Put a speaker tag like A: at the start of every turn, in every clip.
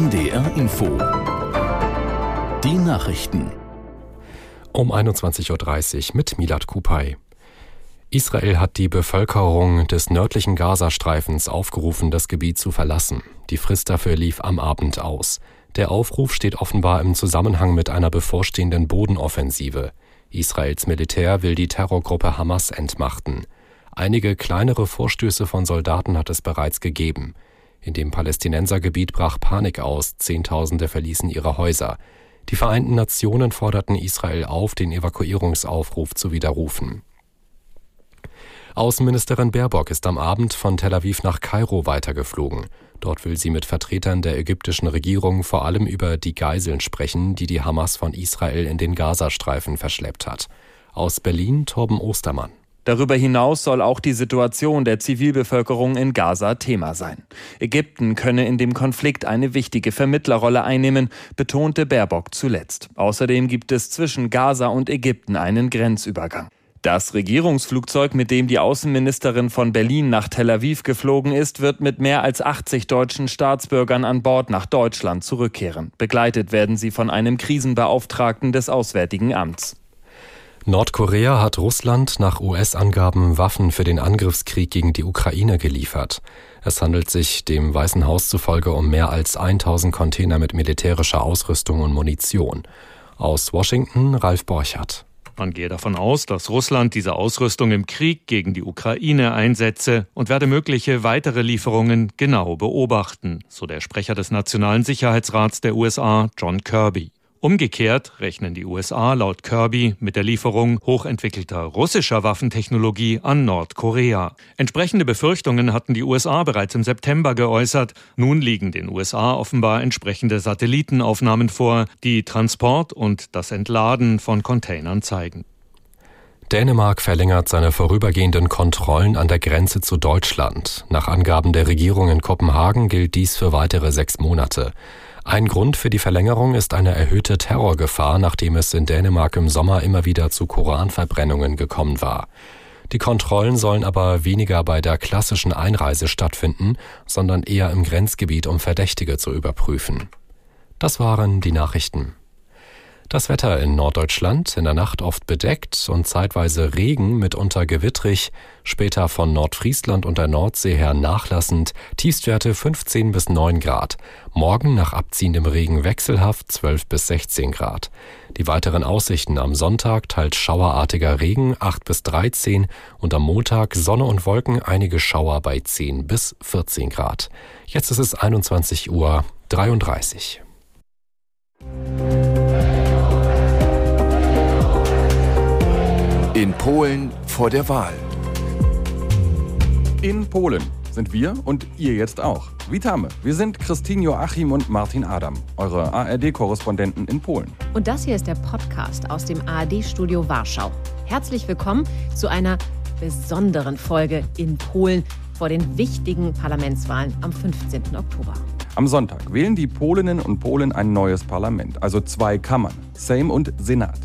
A: NDR Info. Die Nachrichten.
B: Um 21.30 Uhr mit Milad Kupay. Israel hat die Bevölkerung des nördlichen Gazastreifens aufgerufen, das Gebiet zu verlassen. Die Frist dafür lief am Abend aus. Der Aufruf steht offenbar im Zusammenhang mit einer bevorstehenden Bodenoffensive. Israels Militär will die Terrorgruppe Hamas entmachten. Einige kleinere Vorstöße von Soldaten hat es bereits gegeben. In dem Palästinensergebiet brach Panik aus, Zehntausende verließen ihre Häuser. Die Vereinten Nationen forderten Israel auf, den Evakuierungsaufruf zu widerrufen. Außenministerin Baerbock ist am Abend von Tel Aviv nach Kairo weitergeflogen. Dort will sie mit Vertretern der ägyptischen Regierung vor allem über die Geiseln sprechen, die die Hamas von Israel in den Gazastreifen verschleppt hat. Aus Berlin Torben Ostermann.
C: Darüber hinaus soll auch die Situation der Zivilbevölkerung in Gaza Thema sein. Ägypten könne in dem Konflikt eine wichtige Vermittlerrolle einnehmen, betonte Baerbock zuletzt. Außerdem gibt es zwischen Gaza und Ägypten einen Grenzübergang. Das Regierungsflugzeug, mit dem die Außenministerin von Berlin nach Tel Aviv geflogen ist, wird mit mehr als 80 deutschen Staatsbürgern an Bord nach Deutschland zurückkehren. Begleitet werden sie von einem Krisenbeauftragten des Auswärtigen Amts.
B: Nordkorea hat Russland nach US-Angaben Waffen für den Angriffskrieg gegen die Ukraine geliefert. Es handelt sich dem Weißen Haus zufolge um mehr als 1000 Container mit militärischer Ausrüstung und Munition. Aus Washington Ralf Borchardt.
D: Man gehe davon aus, dass Russland diese Ausrüstung im Krieg gegen die Ukraine einsetze und werde mögliche weitere Lieferungen genau beobachten, so der Sprecher des Nationalen Sicherheitsrats der USA, John Kirby. Umgekehrt rechnen die USA laut Kirby mit der Lieferung hochentwickelter russischer Waffentechnologie an Nordkorea. Entsprechende Befürchtungen hatten die USA bereits im September geäußert. Nun liegen den USA offenbar entsprechende Satellitenaufnahmen vor, die Transport und das Entladen von Containern zeigen.
B: Dänemark verlängert seine vorübergehenden Kontrollen an der Grenze zu Deutschland. Nach Angaben der Regierung in Kopenhagen gilt dies für weitere sechs Monate. Ein Grund für die Verlängerung ist eine erhöhte Terrorgefahr, nachdem es in Dänemark im Sommer immer wieder zu Koranverbrennungen gekommen war. Die Kontrollen sollen aber weniger bei der klassischen Einreise stattfinden, sondern eher im Grenzgebiet, um Verdächtige zu überprüfen. Das waren die Nachrichten. Das Wetter in Norddeutschland in der Nacht oft bedeckt und zeitweise Regen, mitunter gewittrig, später von Nordfriesland und der Nordsee her nachlassend, Tiefstwerte 15 bis 9 Grad. Morgen nach abziehendem Regen wechselhaft 12 bis 16 Grad. Die weiteren Aussichten am Sonntag teils schauerartiger Regen 8 bis 13 und am Montag Sonne und Wolken einige Schauer bei 10 bis 14 Grad. Jetzt ist es 21 Uhr 33.
A: In Polen vor der Wahl.
E: In Polen sind wir und ihr jetzt auch. Witamy, wir sind Christine Joachim und Martin Adam, eure ARD-Korrespondenten in Polen.
F: Und das hier ist der Podcast aus dem ARD-Studio Warschau. Herzlich willkommen zu einer besonderen Folge in Polen vor den wichtigen Parlamentswahlen am 15. Oktober.
E: Am Sonntag wählen die Polinnen und Polen ein neues Parlament, also zwei Kammern, Sejm und Senat.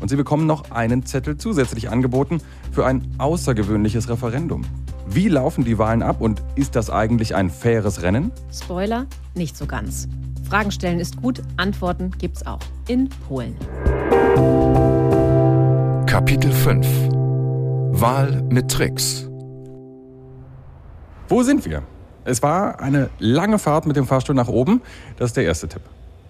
E: Und sie bekommen noch einen Zettel zusätzlich angeboten für ein außergewöhnliches Referendum. Wie laufen die Wahlen ab und ist das eigentlich ein faires Rennen?
F: Spoiler, nicht so ganz. Fragen stellen ist gut, Antworten gibt's auch in Polen.
A: Kapitel 5 Wahl mit Tricks.
E: Wo sind wir? Es war eine lange Fahrt mit dem Fahrstuhl nach oben. Das ist der erste Tipp.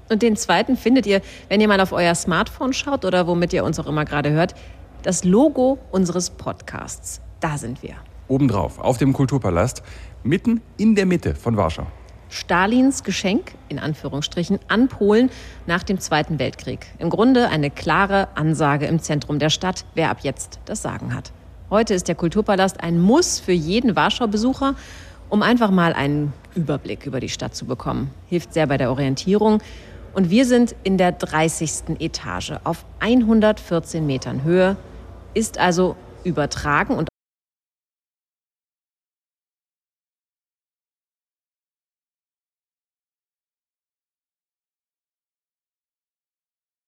F: Und den zweiten findet ihr, wenn ihr mal auf euer Smartphone schaut oder womit ihr uns auch immer gerade hört, das Logo unseres Podcasts. Da sind wir.
E: Obendrauf, auf dem Kulturpalast, mitten in der Mitte von Warschau.
F: Stalins Geschenk, in Anführungsstrichen, an Polen nach dem Zweiten Weltkrieg. Im Grunde eine klare Ansage im Zentrum der Stadt, wer ab jetzt das Sagen hat. Heute ist der Kulturpalast ein Muss für jeden Warschau-Besucher, um einfach mal einen Überblick über die Stadt zu bekommen. Hilft sehr bei der Orientierung und wir sind in der 30. Etage auf 114 Metern Höhe, ist also übertragen und